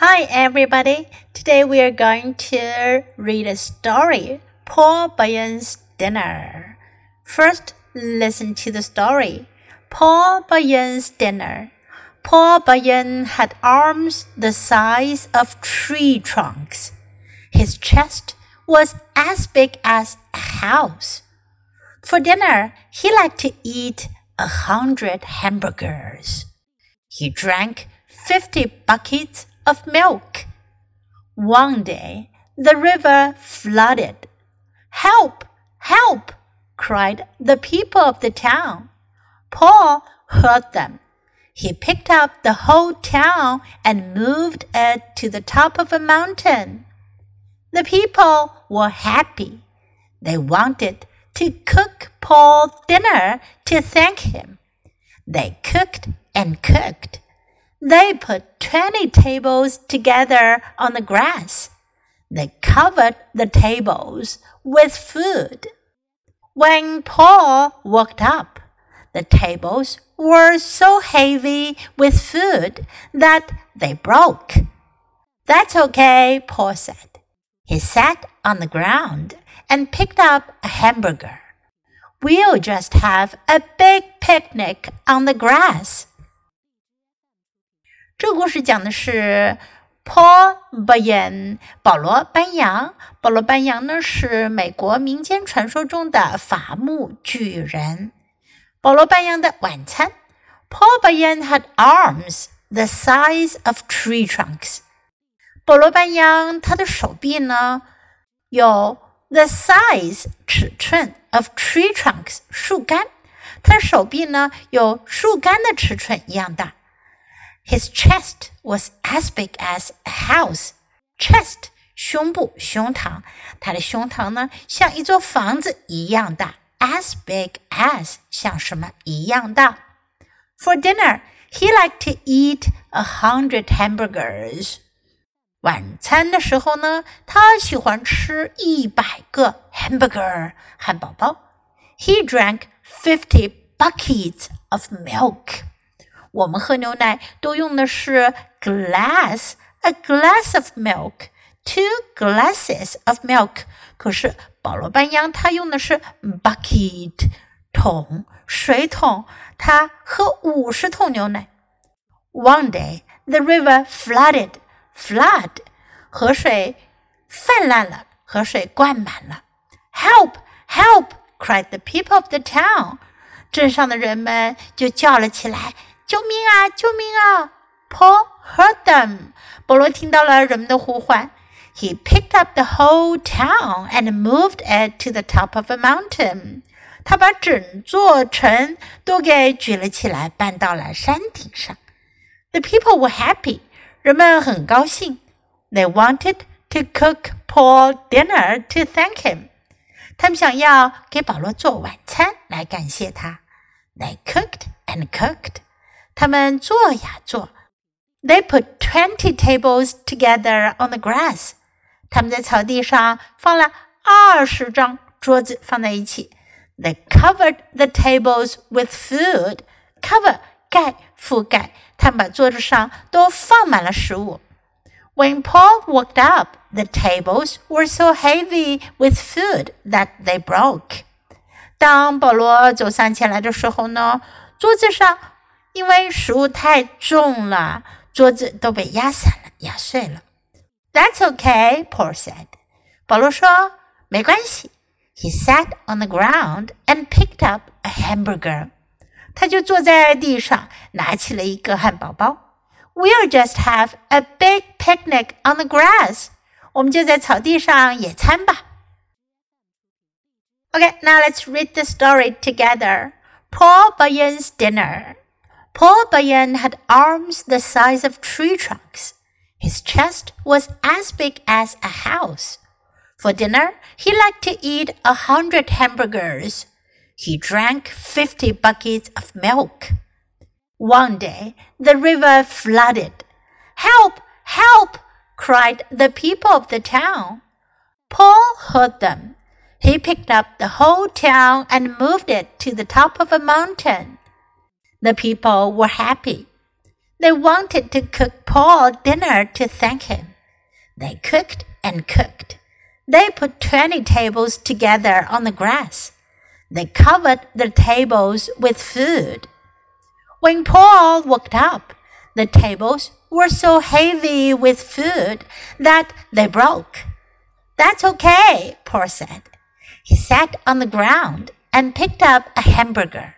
Hi, everybody. Today we are going to read a story Paul Bunyan's Dinner. First, listen to the story Paul Bunyan's Dinner. Paul Bunyan had arms the size of tree trunks. His chest was as big as a house. For dinner, he liked to eat a hundred hamburgers. He drank fifty buckets of milk. One day, the river flooded. Help! Help! cried the people of the town. Paul heard them. He picked up the whole town and moved it to the top of a mountain. The people were happy. They wanted to cook Paul dinner to thank him. They cooked and cooked. They put twenty tables together on the grass. They covered the tables with food. When Paul walked up, the tables were so heavy with food that they broke. That's okay, Paul said. He sat on the ground and picked up a hamburger. We'll just have a big picnic on the grass. 这个故事讲的是 Paul Bunyan 保罗班扬。保罗班扬呢是美国民间传说中的伐木巨人。保罗班扬的晚餐，Paul Bunyan had arms the size of tree trunks。保罗班扬他的手臂呢有 the size 尺寸 of tree trunks 树干，他的手臂呢有树干的尺寸一样大。his chest was as big as a house. Chest 胸部、胸膛，他的胸膛呢像一座房子一样大。As big as 像什么一样大？For dinner, he liked to eat a hundred hamburgers. 晚餐的时候呢，他喜欢吃一百个 hamburger 汉堡包。He drank fifty buckets of milk. 我们喝牛奶都用的是 glass a glass of milk。Two glasses of milk。可是保罗·班扬他用的是 bucket 桶水桶，他喝五十桶牛奶。One day the river flooded. Flood 河水泛滥了，河水灌满了。Help! Help! cried the people of the town. 镇上的人们就叫了起来。救命啊！救命啊！Paul heard them。保罗听到了人们的呼唤。He picked up the whole town and moved it to the top of a mountain。他把整座城都给举了起来，搬到了山顶上。The people were happy。人们很高兴。They wanted to cook Paul dinner to thank him。他们想要给保罗做晚餐来感谢他。They cooked and cooked。 他们做呀做。They put twenty tables together on the grass. 他们在草地上放了二十张桌子放在一起。They covered the tables with food. Cover 盖覆盖，他们把桌子上都放满了食物。When Paul walked up, the tables were so heavy with food that they broke. 当保罗走上前来的时候呢，桌子上因为食物太重了，桌子都被压散了、压碎了。That's okay, Paul said. 保罗说：“没关系。” He sat on the ground and picked up a hamburger. 他就坐在地上，拿起了一个汉堡包。We'll just have a big picnic on the grass. 我们就在草地上野餐吧。Okay, now let's read the story together. Paul Bunyan's dinner. Paul Bunyan had arms the size of tree trunks. His chest was as big as a house. For dinner, he liked to eat a hundred hamburgers. He drank fifty buckets of milk. One day, the river flooded. Help! Help! cried the people of the town. Paul heard them. He picked up the whole town and moved it to the top of a mountain. The people were happy. They wanted to cook Paul dinner to thank him. They cooked and cooked. They put 20 tables together on the grass. They covered the tables with food. When Paul walked up, the tables were so heavy with food that they broke. That's okay, Paul said. He sat on the ground and picked up a hamburger.